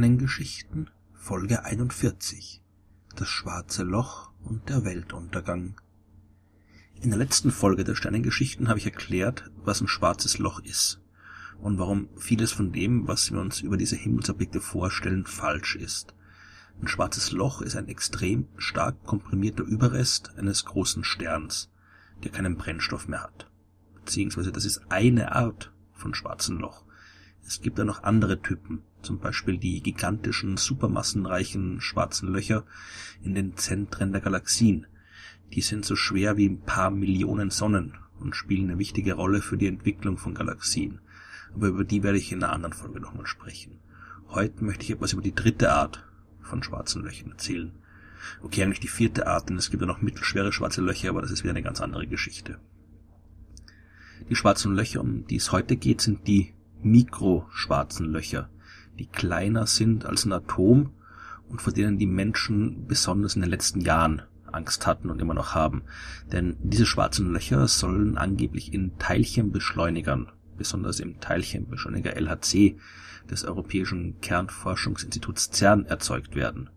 Sternengeschichten Folge 41 Das schwarze Loch und der Weltuntergang In der letzten Folge der Sternengeschichten habe ich erklärt, was ein schwarzes Loch ist und warum vieles von dem, was wir uns über diese Himmelsobjekte vorstellen, falsch ist. Ein schwarzes Loch ist ein extrem stark komprimierter Überrest eines großen Sterns, der keinen Brennstoff mehr hat. Beziehungsweise das ist eine Art von schwarzen Loch. Es gibt da noch andere Typen, zum Beispiel die gigantischen, supermassenreichen schwarzen Löcher in den Zentren der Galaxien. Die sind so schwer wie ein paar Millionen Sonnen und spielen eine wichtige Rolle für die Entwicklung von Galaxien. Aber über die werde ich in einer anderen Folge nochmal sprechen. Heute möchte ich etwas über die dritte Art von schwarzen Löchern erzählen. Okay, eigentlich die vierte Art, denn es gibt ja noch mittelschwere schwarze Löcher, aber das ist wieder eine ganz andere Geschichte. Die schwarzen Löcher, um die es heute geht, sind die mikroschwarzen Löcher, die kleiner sind als ein Atom und vor denen die Menschen besonders in den letzten Jahren Angst hatten und immer noch haben. Denn diese schwarzen Löcher sollen angeblich in Teilchenbeschleunigern, besonders im Teilchenbeschleuniger LHC des Europäischen Kernforschungsinstituts CERN erzeugt werden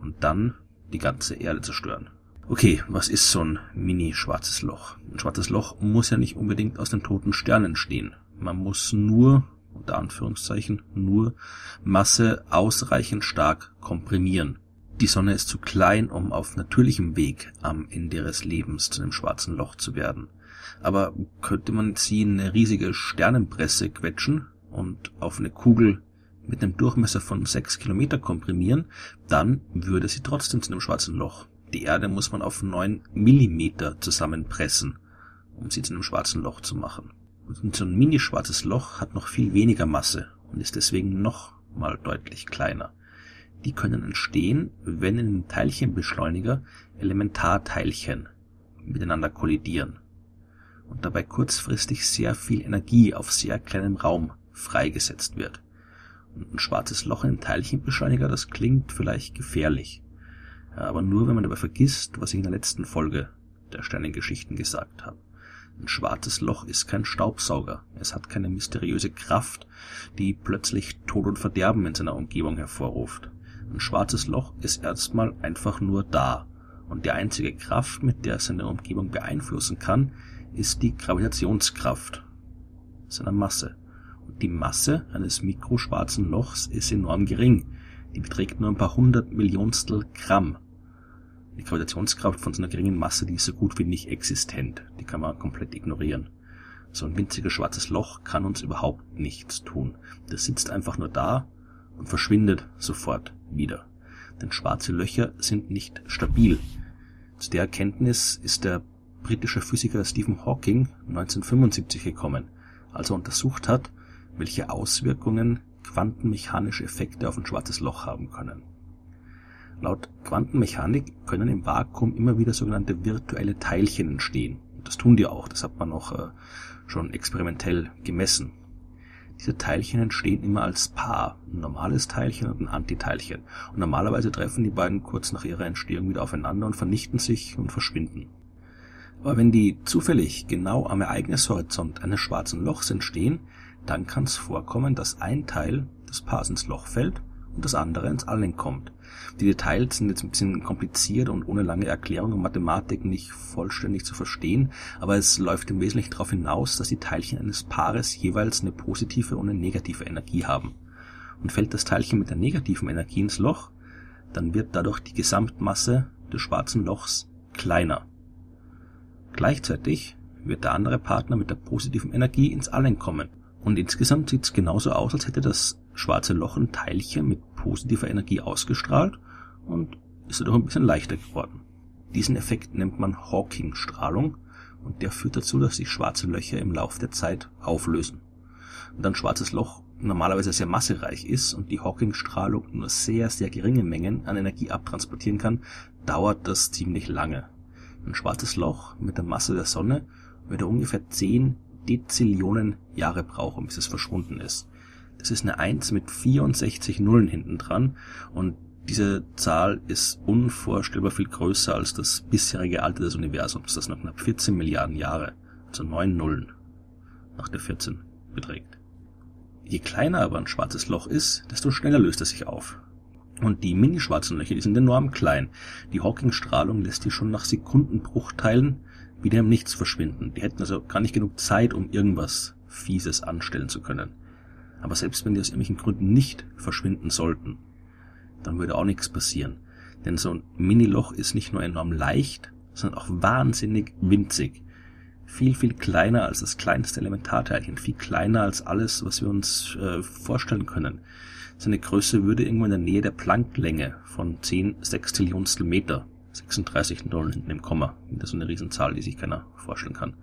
und dann die ganze Erde zerstören. Okay, was ist so ein mini-schwarzes Loch? Ein schwarzes Loch muss ja nicht unbedingt aus den toten Sternen stehen. Man muss nur, unter Anführungszeichen, nur Masse ausreichend stark komprimieren. Die Sonne ist zu klein, um auf natürlichem Weg am Ende ihres Lebens zu einem schwarzen Loch zu werden. Aber könnte man sie in eine riesige Sternenpresse quetschen und auf eine Kugel mit einem Durchmesser von sechs Kilometer komprimieren, dann würde sie trotzdem zu einem schwarzen Loch. Die Erde muss man auf neun Millimeter zusammenpressen, um sie zu einem schwarzen Loch zu machen. Und so ein mini-schwarzes Loch hat noch viel weniger Masse und ist deswegen noch mal deutlich kleiner. Die können entstehen, wenn in einem Teilchenbeschleuniger Elementarteilchen miteinander kollidieren und dabei kurzfristig sehr viel Energie auf sehr kleinem Raum freigesetzt wird. Und ein schwarzes Loch in einem Teilchenbeschleuniger, das klingt vielleicht gefährlich. Aber nur wenn man dabei vergisst, was ich in der letzten Folge der Sternengeschichten gesagt habe. Ein schwarzes Loch ist kein Staubsauger. Es hat keine mysteriöse Kraft, die plötzlich Tod und Verderben in seiner Umgebung hervorruft. Ein schwarzes Loch ist erstmal einfach nur da. Und die einzige Kraft, mit der es seine Umgebung beeinflussen kann, ist die Gravitationskraft seiner Masse. Und die Masse eines mikroschwarzen Lochs ist enorm gering. Die beträgt nur ein paar hundert Millionstel Gramm. Die Gravitationskraft von so einer geringen Masse, die ist so gut wie nicht existent. Die kann man komplett ignorieren. So ein winziges schwarzes Loch kann uns überhaupt nichts tun. Das sitzt einfach nur da und verschwindet sofort wieder. Denn schwarze Löcher sind nicht stabil. Zu der Erkenntnis ist der britische Physiker Stephen Hawking 1975 gekommen, als er untersucht hat, welche Auswirkungen quantenmechanische Effekte auf ein schwarzes Loch haben können. Laut Quantenmechanik können im Vakuum immer wieder sogenannte virtuelle Teilchen entstehen. Das tun die auch, das hat man auch äh, schon experimentell gemessen. Diese Teilchen entstehen immer als Paar, ein normales Teilchen und ein Antiteilchen. Und normalerweise treffen die beiden kurz nach ihrer Entstehung wieder aufeinander und vernichten sich und verschwinden. Aber wenn die zufällig genau am Ereignishorizont eines schwarzen Lochs entstehen, dann kann es vorkommen, dass ein Teil des Paars ins Loch fällt und das andere ins Allen kommt. Die Details sind jetzt ein bisschen kompliziert und ohne lange Erklärung und Mathematik nicht vollständig zu verstehen, aber es läuft im Wesentlichen darauf hinaus, dass die Teilchen eines Paares jeweils eine positive und eine negative Energie haben. Und fällt das Teilchen mit der negativen Energie ins Loch, dann wird dadurch die Gesamtmasse des schwarzen Lochs kleiner. Gleichzeitig wird der andere Partner mit der positiven Energie ins Allen kommen. Und insgesamt sieht es genauso aus, als hätte das schwarze Loch ein Teilchen mit positiver Energie ausgestrahlt und ist dadurch ein bisschen leichter geworden. Diesen Effekt nennt man Hawking-Strahlung und der führt dazu, dass sich schwarze Löcher im Laufe der Zeit auflösen. Und ein schwarzes Loch normalerweise sehr massereich ist und die Hawking-Strahlung nur sehr, sehr geringe Mengen an Energie abtransportieren kann, dauert das ziemlich lange. Ein schwarzes Loch mit der Masse der Sonne würde ungefähr 10 Dezillionen Jahre brauchen, bis es verschwunden ist. Das ist eine 1 mit 64 Nullen hinten dran und diese Zahl ist unvorstellbar viel größer als das bisherige Alter des Universums, das noch knapp 14 Milliarden Jahre, also 9 Nullen nach der 14 beträgt. Je kleiner aber ein schwarzes Loch ist, desto schneller löst es sich auf. Und die mini-schwarzen Löcher, die sind enorm klein. Die Hawking-Strahlung lässt die schon nach Sekundenbruchteilen wieder im Nichts verschwinden. Die hätten also gar nicht genug Zeit, um irgendwas Fieses anstellen zu können. Aber selbst wenn die aus irgendwelchen Gründen nicht verschwinden sollten, dann würde auch nichts passieren. Denn so ein Mini-Loch ist nicht nur enorm leicht, sondern auch wahnsinnig winzig. Viel, viel kleiner als das kleinste Elementarteilchen, viel kleiner als alles, was wir uns äh, vorstellen können. Seine Größe würde irgendwo in der Nähe der Plancklänge von 10 Sechstillionstel Meter, 36 Nullen hinten im Komma, wieder so eine Riesenzahl, die sich keiner vorstellen kann.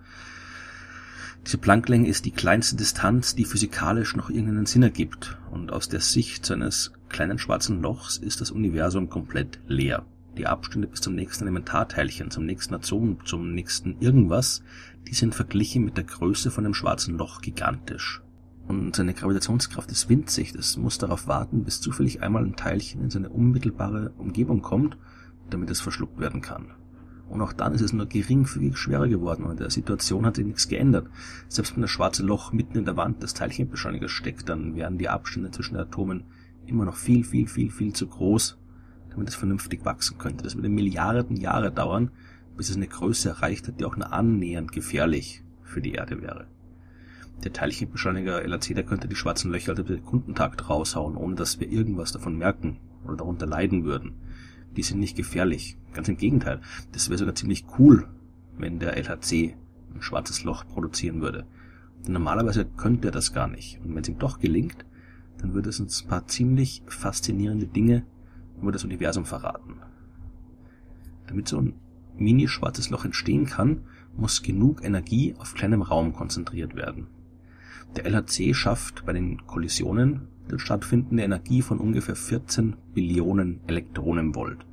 Diese Plancklänge ist die kleinste Distanz, die physikalisch noch irgendeinen Sinn ergibt, und aus der Sicht seines kleinen schwarzen Lochs ist das Universum komplett leer. Die Abstände bis zum nächsten Elementarteilchen, zum nächsten Atom, zum nächsten irgendwas, die sind verglichen mit der Größe von dem schwarzen Loch gigantisch. Und seine Gravitationskraft ist winzig, das muss darauf warten, bis zufällig einmal ein Teilchen in seine unmittelbare Umgebung kommt, damit es verschluckt werden kann. Und auch dann ist es nur geringfügig schwerer geworden und in der Situation hat sich nichts geändert. Selbst wenn das schwarze Loch mitten in der Wand des Teilchenbeschleunigers steckt, dann wären die Abstände zwischen den Atomen immer noch viel, viel, viel, viel zu groß, damit es vernünftig wachsen könnte. Das würde Milliarden Jahre dauern, bis es eine Größe erreicht hat, die auch nur annähernd gefährlich für die Erde wäre. Der Teilchenbeschleuniger LHC, der könnte die schwarzen Löcher halt über den Sekundentakt raushauen, ohne dass wir irgendwas davon merken oder darunter leiden würden. Die sind nicht gefährlich. Ganz im Gegenteil. Das wäre sogar ziemlich cool, wenn der LHC ein schwarzes Loch produzieren würde. Denn normalerweise könnte er das gar nicht. Und wenn es ihm doch gelingt, dann würde es uns ein paar ziemlich faszinierende Dinge über das Universum verraten. Damit so ein mini-schwarzes Loch entstehen kann, muss genug Energie auf kleinem Raum konzentriert werden. Der LHC schafft bei den Kollisionen die stattfindende Energie von ungefähr 14 Billionen Elektronenvolt.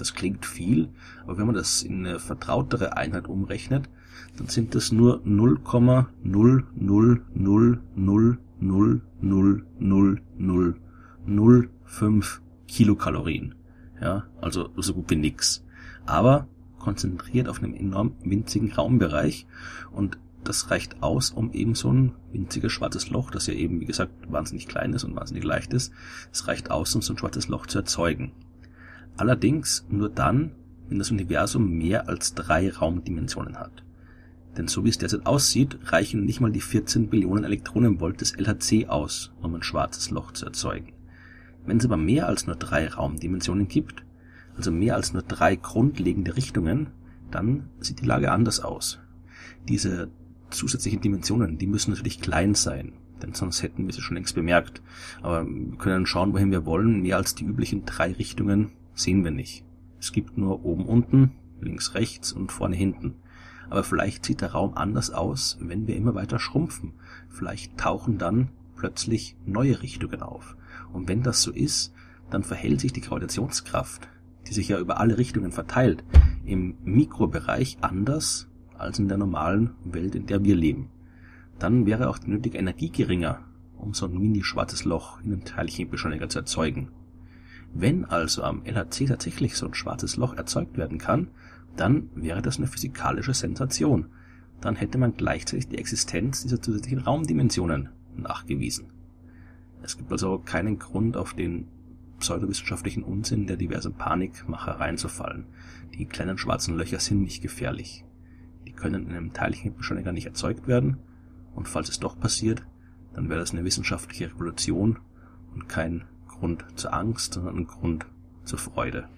Das klingt viel, aber wenn man das in eine vertrautere Einheit umrechnet, dann sind das nur 0,000000005 Kilokalorien. Ja, also so gut wie nix. Aber konzentriert auf einem enorm winzigen Raumbereich und das reicht aus, um eben so ein winziges schwarzes Loch, das ja eben, wie gesagt, wahnsinnig klein ist und wahnsinnig leicht ist, es reicht aus, um so ein schwarzes Loch zu erzeugen. Allerdings nur dann, wenn das Universum mehr als drei Raumdimensionen hat. Denn so wie es derzeit aussieht, reichen nicht mal die 14 Billionen Elektronenvolt des LHC aus, um ein schwarzes Loch zu erzeugen. Wenn es aber mehr als nur drei Raumdimensionen gibt, also mehr als nur drei grundlegende Richtungen, dann sieht die Lage anders aus. Diese zusätzlichen Dimensionen, die müssen natürlich klein sein, denn sonst hätten wir sie schon längst bemerkt. Aber wir können schauen, wohin wir wollen. Mehr als die üblichen drei Richtungen sehen wir nicht. Es gibt nur oben unten, links rechts und vorne hinten. Aber vielleicht sieht der Raum anders aus, wenn wir immer weiter schrumpfen. Vielleicht tauchen dann plötzlich neue Richtungen auf. Und wenn das so ist, dann verhält sich die Gravitationskraft, die sich ja über alle Richtungen verteilt, im Mikrobereich anders als in der normalen Welt, in der wir leben. Dann wäre auch die nötige Energie geringer, um so ein mini-schwarzes Loch in einem Teilchenbeschleuniger zu erzeugen. Wenn also am LHC tatsächlich so ein schwarzes Loch erzeugt werden kann, dann wäre das eine physikalische Sensation. Dann hätte man gleichzeitig die Existenz dieser zusätzlichen Raumdimensionen nachgewiesen. Es gibt also keinen Grund, auf den pseudowissenschaftlichen Unsinn der diversen Panikmacher reinzufallen. Die kleinen schwarzen Löcher sind nicht gefährlich. Die können in einem Teilchenbeschleuniger nicht erzeugt werden, und falls es doch passiert, dann wäre das eine wissenschaftliche Revolution und kein Grund zur Angst, sondern ein Grund zur Freude.